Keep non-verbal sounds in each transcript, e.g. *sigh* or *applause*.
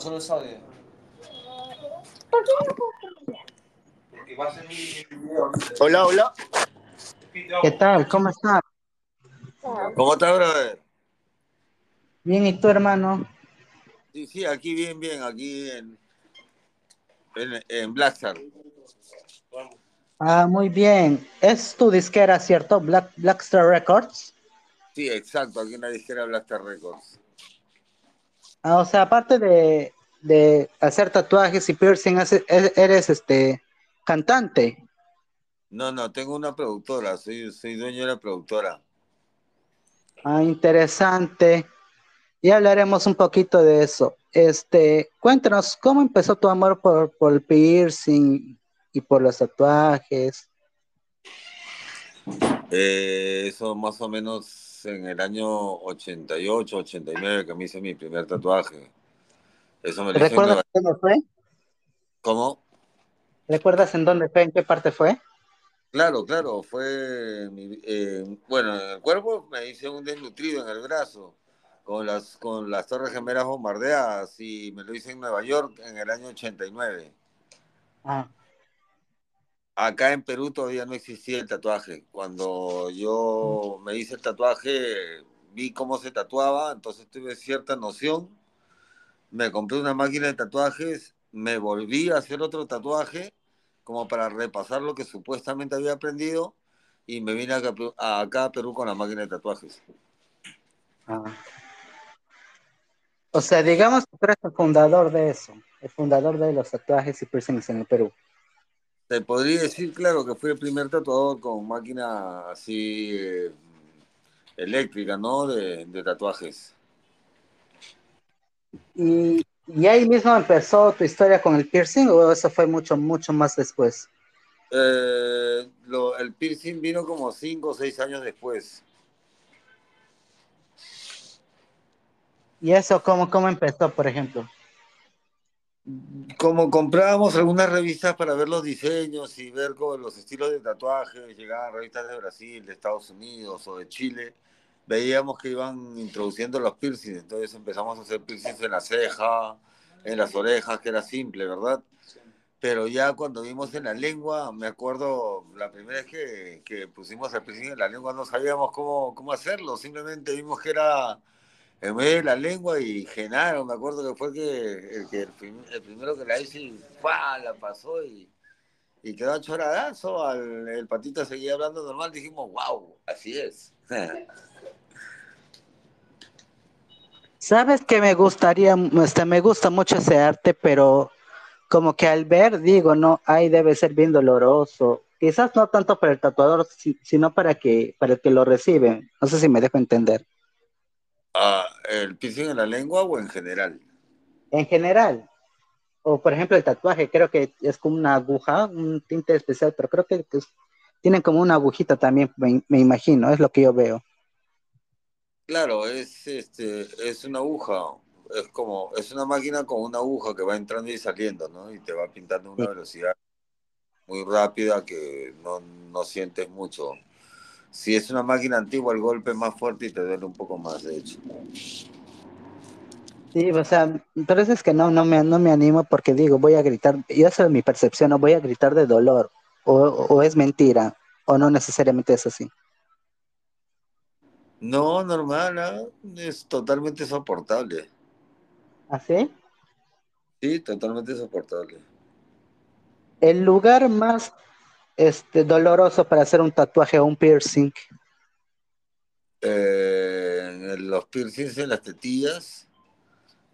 Solo es audio. Hola, hola. ¿Qué tal? ¿Cómo estás? ¿Cómo estás, brother? Bien, ¿y tú, hermano? Sí, sí, aquí bien, bien, aquí en, en, en Blackstar. Ah, muy bien. Es tu disquera, ¿cierto? Black, Blackstar Records. Sí, exacto, aquí en la disquera Blackstar Records. Ah, o sea, aparte de, de hacer tatuajes y piercing, hace- eres este cantante. No, no, tengo una productora, soy, soy dueño de la productora. Ah, interesante. Y hablaremos un poquito de eso. Este, cuéntanos, ¿cómo empezó tu amor por, por el piercing y por los tatuajes? Eh, eso más o menos en el año 88, 89 que me hice mi primer tatuaje. Eso me ¿Recuerdas Nueva... dónde fue? ¿Cómo? ¿Recuerdas en dónde fue? ¿En qué parte fue? Claro, claro, fue, mi- eh, bueno, en el cuerpo me hice un desnutrido en el brazo, con las, con las torres gemelas bombardeadas, y me lo hice en Nueva York en el año 89. Ah, Acá en Perú todavía no existía el tatuaje. Cuando yo me hice el tatuaje, vi cómo se tatuaba, entonces tuve cierta noción. Me compré una máquina de tatuajes, me volví a hacer otro tatuaje, como para repasar lo que supuestamente había aprendido, y me vine acá, a- Perú con la máquina de tatuajes. ah. O sea, digamos que tú eres el fundador de eso, el fundador de los tatuajes y piercings en el Perú. Te podría decir, claro, que fui el primer tatuador con máquina así eh, eléctrica, ¿no? De, de tatuajes. ¿Y, y ahí mismo empezó tu historia con el piercing o eso fue mucho, mucho más después? Eh, lo- el piercing vino como cinco o seis años después. ¿Y eso cómo, cómo empezó, por ejemplo? Como comprábamos algunas revistas para ver los diseños y ver como los estilos de tatuajes, llegaban revistas de Brasil, de Estados Unidos o de Chile, veíamos que iban introduciendo los piercings, entonces empezamos a hacer piercings en la ceja, en las orejas, que era simple, ¿verdad? Pero ya cuando vimos en la lengua, me acuerdo la primera vez que, que pusimos el piercing en la lengua no sabíamos cómo, cómo hacerlo, simplemente vimos que era en vez de la lengua y Genaro, me acuerdo que fue que, el, que el, prim- el primero que la hizo y la pasó y, y quedó choradazo. Al, el patito seguía hablando normal, dijimos, wow, así es. *laughs* Sabes que me gustaría, este, me gusta mucho ese arte, pero como que al ver digo, no, ahí debe ser bien doloroso. Quizás no tanto para el tatuador, si- sino para que, para el que lo recibe. No sé si me dejo entender. Ah, ¿El piercing en la lengua o en general? En general, o por ejemplo el tatuaje, creo que es como una aguja, un tinte especial, pero creo que es- tienen como una agujita también, me, me imagino, es lo que yo veo. Claro, es, este, es una aguja, es como, es una máquina con una aguja que va entrando y saliendo, ¿no? Y te va pintando a una Sí. velocidad muy rápida que no, no sientes mucho. Si es una máquina antigua, el golpe es más fuerte y te duele un poco más, de hecho. Sí, o sea, pero es que no, no me, no me animo porque digo, voy a gritar, y esa es mi percepción, no voy a gritar de dolor, o, o es mentira, o no necesariamente es así. No, normal, ¿ah? Es totalmente soportable. ¿Así? Sí, totalmente soportable. El lugar más este, doloroso para hacer un tatuaje o un piercing, Eh, los piercings en las tetillas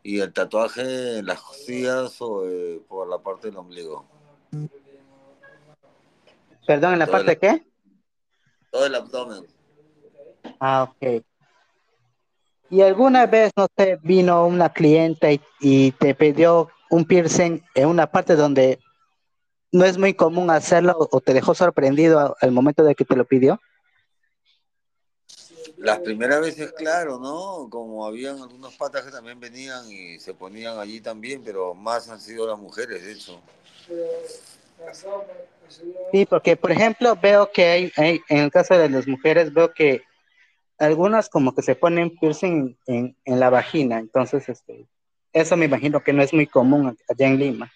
y el tatuaje en las costillas o eh, por la parte del ombligo. perdón, en la Todo parte el- qué? Todo el abdomen. Ah, ok. ¿Y alguna vez, no sé, vino una clienta y, y te pidió un piercing en una parte donde no es muy común hacerlo o te dejó sorprendido al momento de que te lo pidió? Las primeras veces, claro, ¿no? Como habían algunos patas que también venían y se ponían allí también, pero más han sido las mujeres, de hecho. Sí, porque por ejemplo veo que hay, hay- en el caso de las mujeres veo que algunas como que se ponen piercing en, en la vagina, entonces este, eso me imagino que no es muy común allá en Lima.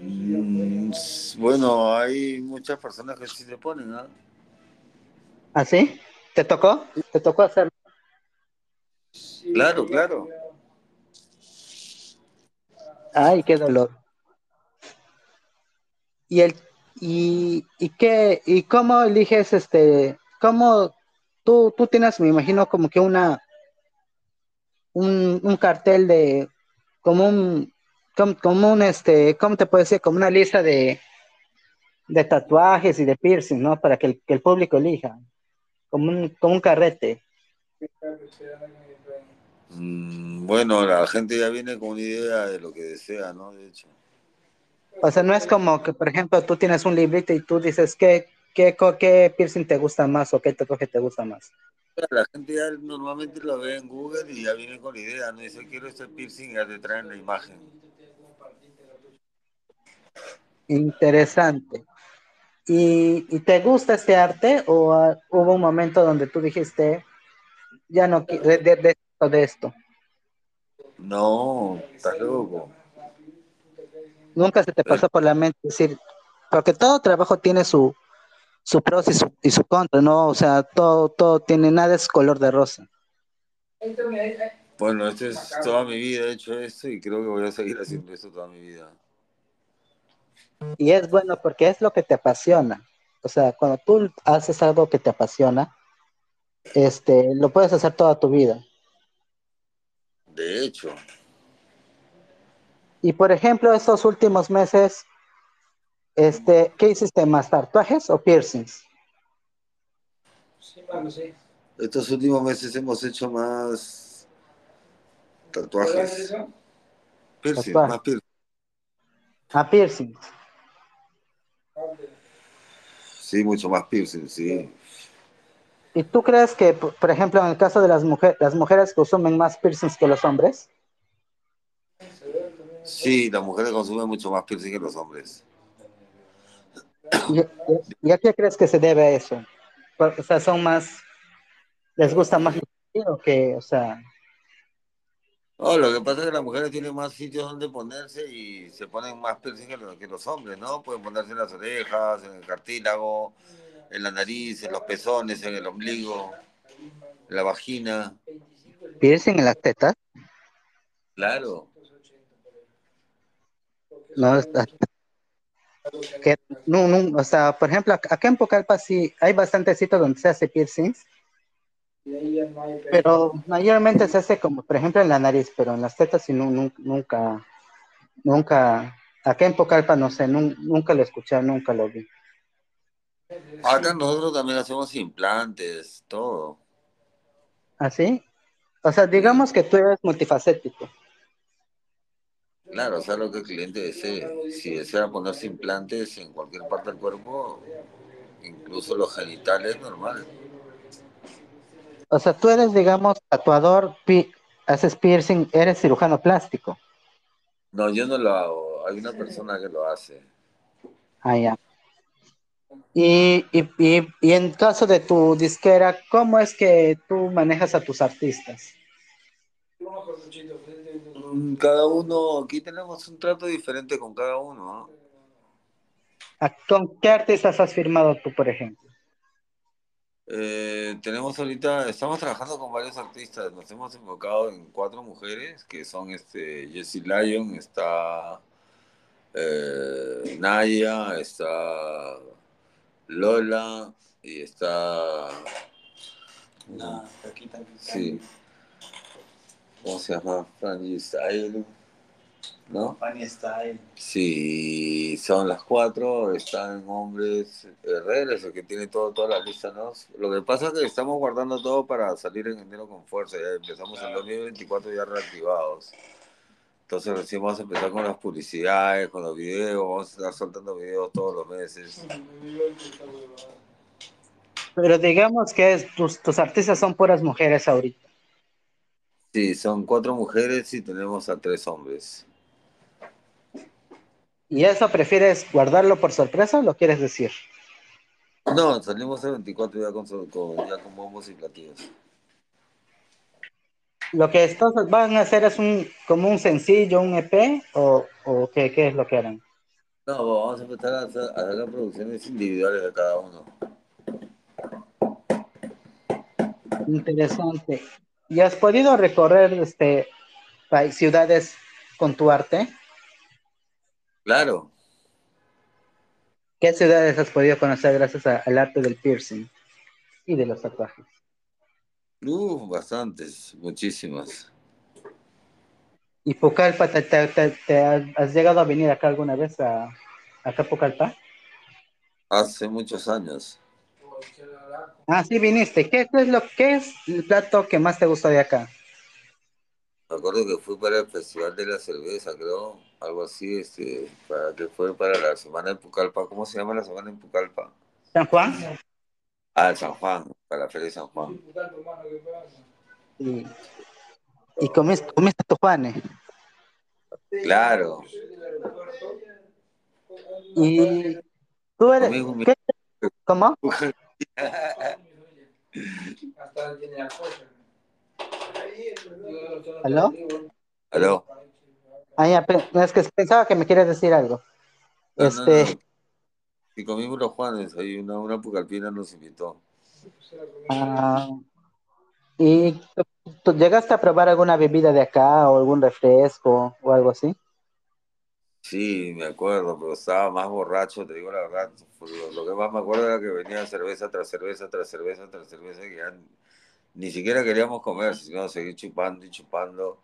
Mm, bueno, hay muchas personas que sí se ponen, ¿ah? ¿Ah, sí? ¿Te tocó? ¿Te tocó hacerlo? Claro, claro. Ay, qué dolor. ¿Y el y, y qué y cómo eliges este cómo tú tú tienes me imagino como que una un, un cartel de como un como, un este cómo te puedo decir como una lista de de tatuajes y de piercing, ¿no? Para que el, que el público elija, como un, como un carrete. Mm, bueno, la gente ya viene con una idea de lo que desea, ¿no? De hecho. O sea, no es como que, por ejemplo, tú tienes un librito y tú dices qué, qué, qué piercing te gusta más o qué tatuaje te gusta más. La gente ya normalmente lo ve en Google y ya viene con la idea, ¿no? Dice, quiero este piercing y ya te traen la imagen. Interesante. ¿Y, y te gusta este arte o uh, hubo un momento donde tú dijiste, ya no quiero de, de, de, de esto? No, estás loco. Nunca se te pasó por la mente decir, porque todo trabajo tiene su, su pros y su, y su contra, ¿no? O sea, todo, todo tiene, nada es color de rosa. Bueno, esto es toda mi vida he hecho esto y creo que voy a seguir haciendo esto toda mi vida. Y es bueno porque es lo que te apasiona. O sea, cuando tú haces algo que te apasiona, este, lo puedes hacer toda tu vida. De hecho. Y por ejemplo, estos últimos meses, este, ¿qué hiciste más? ¿Tatuajes o piercings? Sí, bueno, sí. Estos últimos meses hemos hecho más tatuajes. Piercing, Tatuaje. más piercing. Ah, piercings. Sí, mucho más piercing, sí. ¿Y tú crees que, por ejemplo, en el caso de las mujeres, las mujeres consumen más piercings que los hombres? Sí, las mujeres consumen mucho más piercing que los hombres. ¿Y, a qué crees que se debe a eso? O sea, son más, les gusta más o que, o sea, No, lo que pasa es que las mujeres tienen más sitios donde ponerse y se ponen más piercing que los, que los hombres, ¿no? Pueden ponerse en las orejas, en el cartílago, en la nariz, en los pezones, en el ombligo, en la vagina. piercing en las tetas, Claro. no, está- que, no, no, o sea, por ejemplo, ac- acá en Pucallpa sí hay bastantes sitios donde se hace piercings, pero mayormente se hace como, por ejemplo, en la nariz, pero en las tetas sí no, nun- nunca, nunca, acá en Pucallpa no sé, nun- nunca lo escuché, nunca lo vi. Acá nosotros también hacemos implantes, todo. ¿Así? O sea, digamos que tú eres multifacético. Claro, o sea, lo que el cliente desee. Si desea ponerse implantes en cualquier parte del cuerpo, incluso los genitales, normal. O sea, tú eres, digamos, tatuador, pi- haces piercing, eres cirujano plástico. No, yo no lo hago. Hay una persona que lo hace. Ah, ya. Y, y, y, y en caso de tu disquera, ¿cómo es que tú manejas a tus artistas? Mm, Cada uno, aquí tenemos un trato diferente con cada uno. ¿no? ¿A- ¿Con qué artistas has firmado tú, por ejemplo? Eh, tenemos ahorita, estamos trabajando con varios artistas. Nos hemos enfocado en cuatro mujeres, que son este, Jessie Lyon, está eh, Naya, está Lola y está... Sí. ¿Cómo se llama? Franny Style. ¿No? Style. Sí, son las cuatro, están hombres herreros, el que tiene todo, toda la lista, ¿no? Lo que pasa es que estamos guardando todo para salir en enero con fuerza, ya empezamos en 2024 ya reactivados. Entonces recién vamos a empezar con las publicidades, con los videos, vamos a estar soltando videos todos los meses. Pero digamos que es- tus, tus artistas son puras mujeres ahorita. Sí, son cuatro mujeres y tenemos a tres hombres. ¿Y eso prefieres guardarlo por sorpresa o lo quieres decir? No, salimos el 24 ya con, ya con bombos y platillos. Lo que estos van a hacer es un como un sencillo, un EP o, o qué, qué es lo que harán. No, vamos a empezar a hacer, a hacer producciones individuales de cada uno. Interesante. ¿Y has podido recorrer este ciudades con tu arte? Claro, ¿Qué ciudades has podido conocer gracias a- al arte del piercing y de los tatuajes? uh, bastantes, muchísimas. ¿Y Pucallpa, te, te- te- te has, llegado a venir acá alguna vez a acá a Pucallpa? Hace muchos años. Ah, sí viniste. ¿Qué, qué es lo qué es el plato que más te gusta de acá? Me acuerdo que fui para el Festival de la Cerveza, creo, algo así, este, para que fue para la semana en Pucallpa. ¿Cómo se llama la semana en Pucallpa? ¿San Juan? Ah, San Juan, para la Feria de San Juan. Y, y comiste, comiste tu Juanes. Claro. Y tú eres. ¿qué? ¿Cómo? *laughs* *laughs* ¿Aló? Aló. Ah, ya, es que pensaba que me quieres decir algo. No, no, Este, no. Y comimos los Juanes, ahí una, una pucalpina nos invitó. ah, ¿y tú, tú llegaste a probar alguna bebida de acá o algún refresco o algo así? Sí, me acuerdo, pero estaba más borracho, te digo la verdad. Lo, lo que más me acuerdo era que venía cerveza tras cerveza, tras cerveza, tras cerveza, que ya ni siquiera queríamos comer, sino seguir chupando y chupando.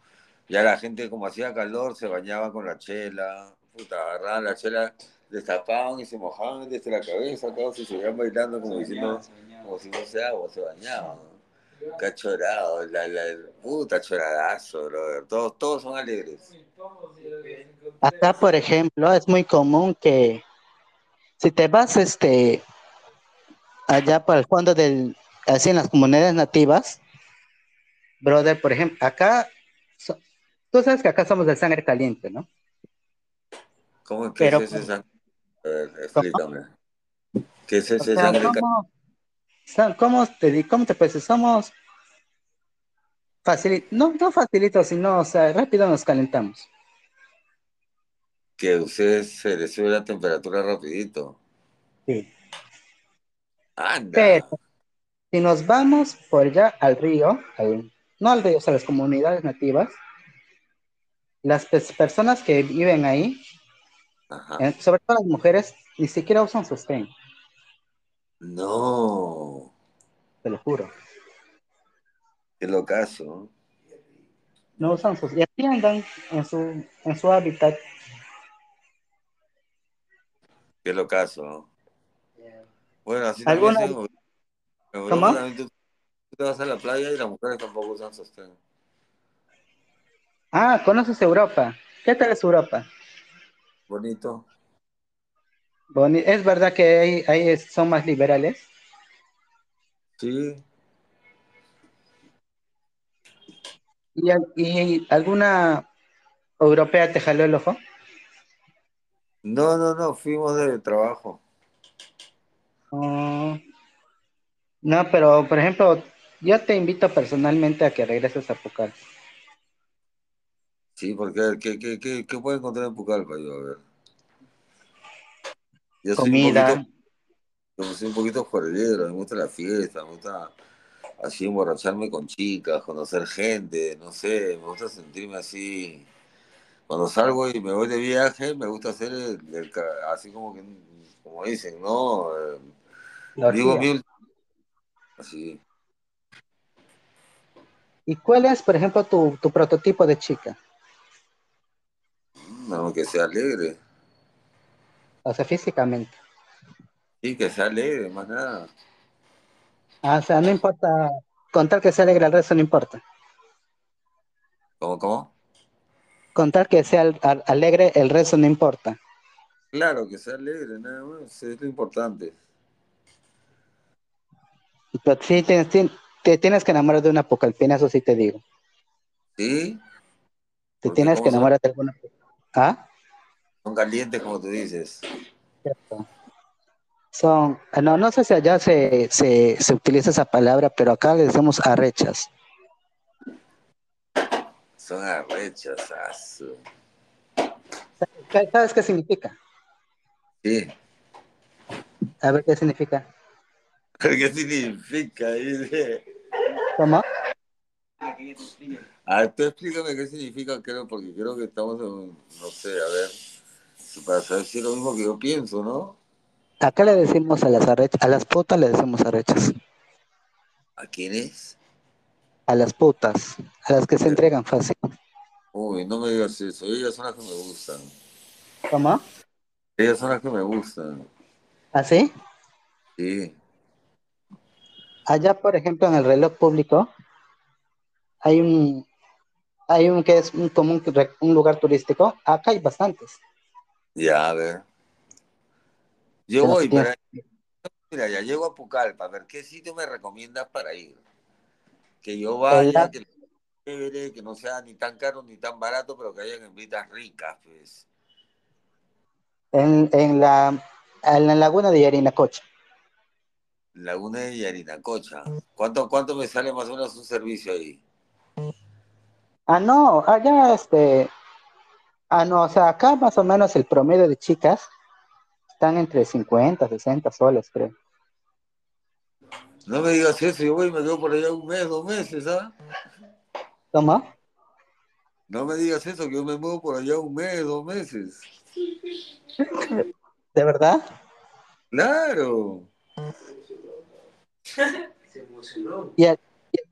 Ya la gente, como hacía calor, se bañaba con la chela, puta, agarraban la chela, destapaban y se mojaban desde la cabeza, todos se seguían bailando como diciendo, como si no sea agua, se bañaban. ¿no? Qué chorado, la, la, puta choradazo, brother. Todos, todos son alegres. Acá, por ejemplo, es muy común que si te vas este allá para el fondo del, así en las comunidades nativas, brother, por ejemplo, acá, so- tú sabes que acá somos de sangre caliente, ¿no? ¿Cómo es que Pero- es ese sangre? Ver, explícame. ¿Qué es O ese sea, sangre? ¿cómo te cómo te decir? Somos facilitos, no, no facilitos, sino, o sea, rápido nos calentamos. Que ustedes se les sube la temperatura rapidito. Sí. Anda. Pero si nos vamos por allá al río, al- no al río, o sea, las comunidades nativas, las pers- personas que viven ahí, Ajá. eh, sobre todo las mujeres, ni siquiera usan sostén, No. te lo juro. Qué locazo. No usan sostén. Y así andan en su, en su hábitat. Qué locazo. Bueno, así ¿Alguna- es en Europa. En Europa ¿Cómo? tú, te vas a la playa y las mujeres tampoco usan sostén. Ah, ¿conoces Europa? ¿Qué tal es Europa? Bonito. Boni- ¿Es verdad que ahí, son más liberales? Sí. ¿Y, y alguna europea te jaló el ojo? No, no, no, fuimos de trabajo. Oh. No, pero por ejemplo, yo te invito personalmente a que regreses a Pucallpa. Sí, porque ¿qué, qué, qué, qué puedo encontrar en Pucallpa? Yo, a ver. Yo soy un Comida. poquito, yo soy un poquito juerguero, me gusta la fiesta, me gusta así emborracharme con chicas, conocer gente, no sé, me gusta sentirme así. Cuando salgo y me voy de viaje, me gusta hacer el, el así como que, como dicen, ¿no? Eh, Digo, orgía. Así. ¿Y cuál es, por ejemplo, tu, tu prototipo de chica? No, que sea alegre. O sea, físicamente. Sí, que sea alegre, más nada. Ah, o sea, no importa, con tal que sea alegre el resto no importa. ¿Cómo, cómo? Con tal que sea al- al- alegre el resto no importa. Claro, que sea alegre, nada más, es lo importante. Pero sí te tienes que enamorar de una pocalpina, eso sí te digo. ¿Sí? Te tienes que enamorar de alguna. ¿Ah? Son calientes, como tú dices. Cierto. Son, ah, no, no sé si allá se, se, se utiliza esa palabra, pero acá le decimos arrechas. Son arrechos, asu. ¿Sabes qué significa? Sí. A ver qué significa. *laughs* ¿Qué significa? Dice. ¿Cómo? Ah, tú explícame qué significa, creo, porque creo que estamos en, no sé, a ver, para saber si es lo mismo que yo pienso, ¿no? Acá le decimos a las arrechas, a las putas le decimos arrechas. ¿A quiénes? A las putas, a las que se entregan fácil. Uy, no me digas eso, ellas son las que me gustan. ¿Cómo? Ellas son las que me gustan. ¿Ah, sí? Sí. Allá, por ejemplo, en el reloj público, hay un, hay un que es un, como un, lugar turístico. Acá hay bastantes. Ya, a ver. Yo voy, tienes. mira, ya llego a Pucallpa, a ver qué sitio me recomiendas para ir. Que yo vaya, que no sea ni tan caro ni tan barato, pero que hayan envitas ricas, pues. en, en la, en la laguna de Yarinacocha. Laguna de Yarinacocha. ¿Cuánto, ¿Cuánto me sale más o menos un servicio ahí? Ah, no, allá este. Ah, no, o sea, acá más o menos el promedio de chicas están entre 50, 60 soles, creo. No me digas eso, yo voy y me quedo por allá un mes, dos meses, ¿ah? ¿Cómo? No me digas eso, que yo me muevo por allá un mes, dos meses. ¿De verdad? Claro. ¿Y,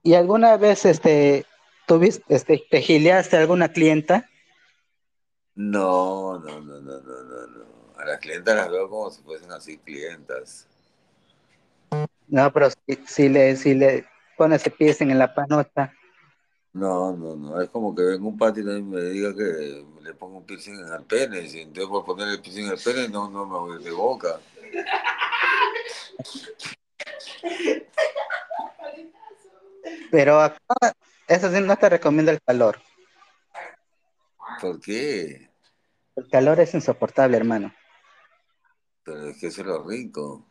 y alguna vez este, tuviste, este, te gileaste a alguna clienta? No, no, no, no, no, no, no. A las clientas las veo como si fuesen así clientas. No, pero si, si le, si le pones el piercing en la panota, No, no, no. Es como que venga un patito y me diga que le pongo un piercing en el pene. Y entonces por poner el piercing en el pene no, no me voy de boca. Pero acá, eso sí no te recomiendo el calor. ¿Por qué? El calor es insoportable, hermano. Pero es que eso es lo rico.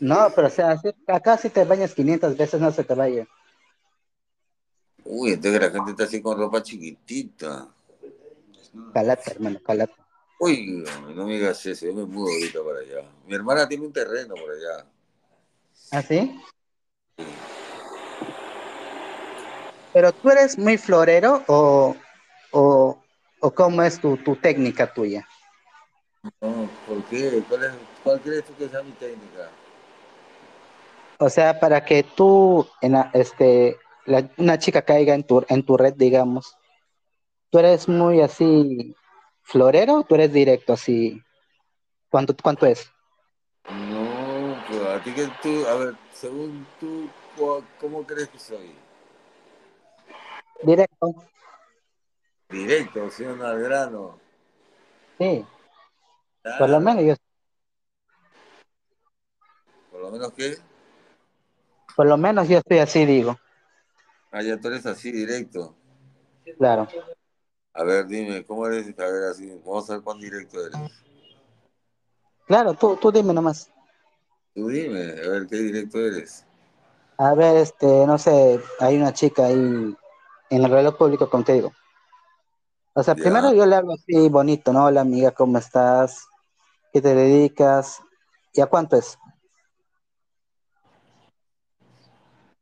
No, pero o sea, acá si te bañas 500 veces no se te vaya. Uy, entonces la gente está así con ropa chiquitita. Calata, hermano, calata. Uy, no me digas eso, yo me mudo ahorita para allá. Mi hermana tiene un terreno por allá. ¿Ah, sí? Pero tú eres muy florero o, o, o cómo es tu, tu técnica tuya. No, ¿por qué? ¿Cuál, es, ¿Cuál crees tú que sea mi técnica? O sea, para que tú, en la- este, la- una chica caiga en tu, en tu red, digamos, tú eres muy así florero o tú eres directo así. ¿Cuánto, cuánto es? No, pero a ti que tú, a ver, según tú, ¿cu- ¿cómo crees que soy? Directo, Directo, ¿sí al grano? sí. Por lo menos yo, Por lo menos que, por lo menos yo estoy así, digo. ah, ya tú eres así directo. Claro. A ver, dime, ¿cómo eres? A ver, así, vamos a ver cuán directo eres. Claro, tú, tú dime nomás. Tú dime, a ver, ¿qué directo eres? A ver, este, no sé, hay una chica ahí en el reloj público contigo. O sea, Ya. primero yo le hablo así bonito, ¿no? Hola amiga, ¿cómo estás? ¿Qué te dedicas? ¿Y a cuánto es?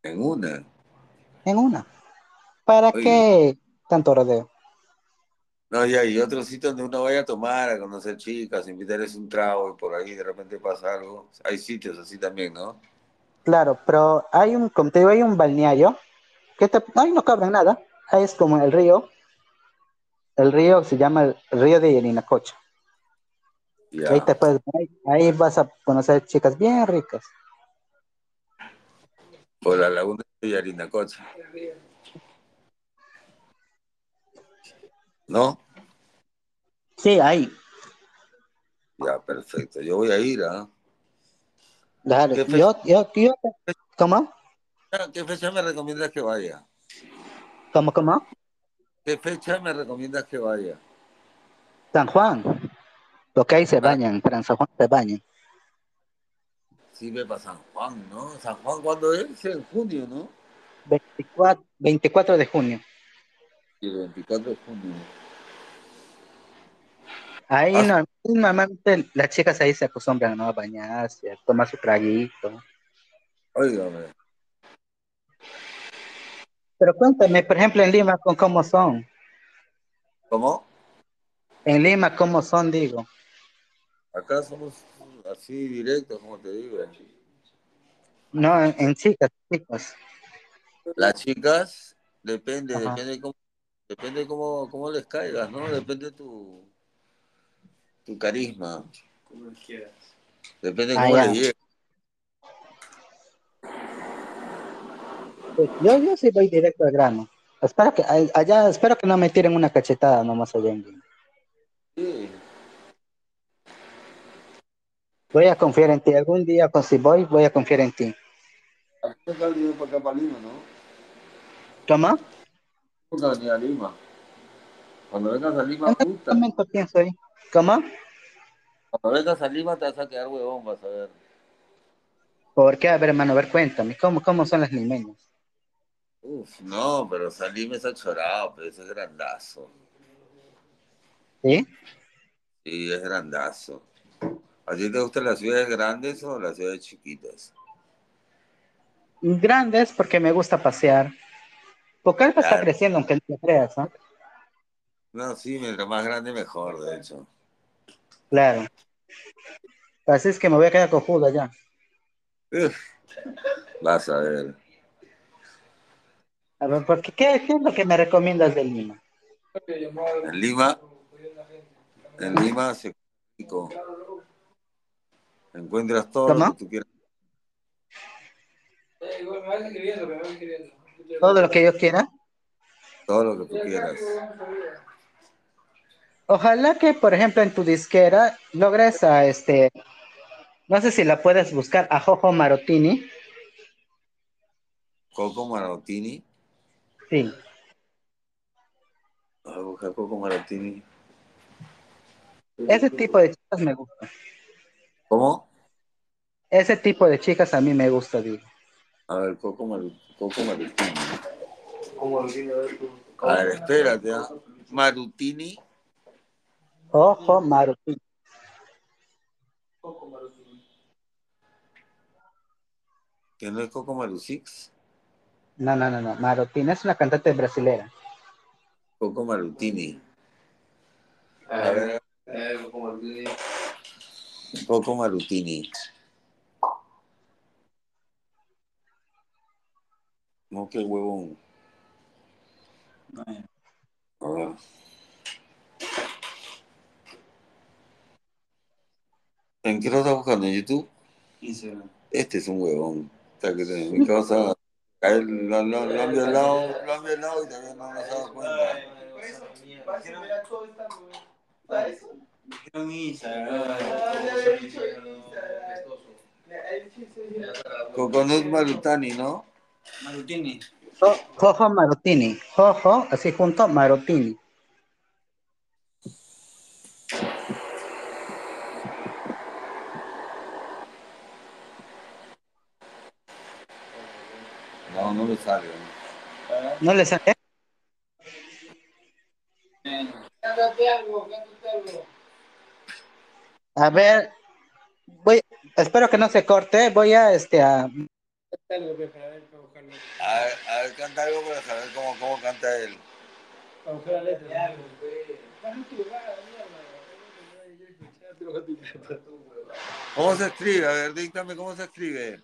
En una. En una. ¿Para Oye. qué tanto rodeo? No, ya, y otro sitio donde uno vaya a tomar, a conocer chicas, invitarles un trago y por ahí de repente pasa algo. Hay sitios así también, ¿no? Claro, pero hay un, como te digo, hay un balneario que te, ahí no cobran nada. Ahí es como el río. El río se llama el río de Yarinacocha. Ya. Ahí te puedes, ahí, ahí vas a conocer chicas bien ricas. Por la laguna de Yarinacocha. ¿No? Sí, ahí. Ya, perfecto. Yo voy a ir, ¿ah? Claro, ¿Qué yo, yo, yo, ¿cómo? ¿Qué fecha me recomiendas que vaya? ¿Cómo, cómo? ¿Qué fecha me recomiendas que vaya? San Juan. Porque ahí se Para- bañan, para en San Juan se bañan. Sí, ve para San Juan, ¿no? ¿San Juan cuándo es? En junio, ¿no? 24, 24 de junio. El 24 de junio. Ahí Ah. no, normalmente las chicas ahí se acostumbran ¿no? a bañarse, a tomar su traguito. Óigame. Pero cuéntame, por ejemplo, en Lima, ¿con ¿cómo son? ¿Cómo? En Lima, ¿cómo son, digo? Acá somos así directos, como te digo. No, en, en chicas, chicos. Las chicas, depende, Ajá. depende cómo, depende cómo, cómo les caigas, ¿no? Depende tu, tu carisma. Como quieras. Depende Ah, cómo ya. les. Pues yo, yo sí voy directo al grano. Espero que, allá, espero que no me tiren una cachetada nomás allá en. Sí. Voy a confiar en ti. Algún día, pues, si voy, voy a confiar en ti. Nunca has venido para acá, para Lima, ¿no? ¿Cómo? Venido a Lima. Cuando vengas a Lima, ¿En qué puta. momento pienso ahí? ¿Cómo? Cuando vengas a Lima te vas a quedar huevón, vas a ver. ¿Por qué? A ver, hermano, a ver, cuéntame. ¿Cómo, cómo son las limeñas? Uf, no, pero Salim es achorado, pero ese es grandazo. ¿Sí? Sí, es grandazo. ¿A ti te gustan las ciudades grandes o las ciudades chiquitas? Grandes porque me gusta pasear. Pucallpa está Claro. creciendo, aunque no lo creas, ¿no? No, sí, mientras más grande mejor, de hecho. Claro. Así es que me voy a quedar cojudo allá. Uf, vas a ver. A ver, porque, ¿qué, ¿qué es lo que me recomiendas de Lima? En Lima, en Lima se. Encuentras todo lo que tú quieras. Eh, igual me vas escribiendo, me vas escribiendo. Todo lo que yo quiera. Todo lo que tú quieras. Ojalá que, por ejemplo, en tu disquera logres a este, no sé si la puedes buscar, a Jojo Marotini. Coco Marotini. Sí. Voy a buscar Coco Marotini. Ese tipo de chicas me gusta. ¿Cómo? Ese tipo de chicas a mí me gusta, digo. A ver, Coco, Maru- Coco Marutini. ¿Cómo lo tienes? A ver, tú. A ver, espérate. ¿ah? Marutini. Jojo Marotini. Coco Marutini. Que no es Coco Marusix. No, no, no, no. Marotini es una cantante brasilera. Coco Marutini. A ver, eh, Coco Marutini. Coco Marutini. No, qué huevón. A ver. ¿En qué lo estás buscando? ¿En YouTube? Instagram. Este es un huevón. Está que te- mi causa. a él Lo, lo, lo han violado, lo han violado y todavía no nos dado cuenta. Dijeron Instagram. Coconut Marutani, ¿no? Marutini. Jo- Jojo Marotini. Jojo, así junto, Marotini. No, no me sale. ¿No le sale? Cántate algo, cántate algo. A ver, voy, espero que no se corte. Voy a, este, a, Cántate algo, pe, para ver, para buscarlo. A ver, a ver, canta algo para saber cómo, cómo canta él. Para buscar la letra. Algo, ¿Cómo se escribe? A ver, díctame cómo se escribe.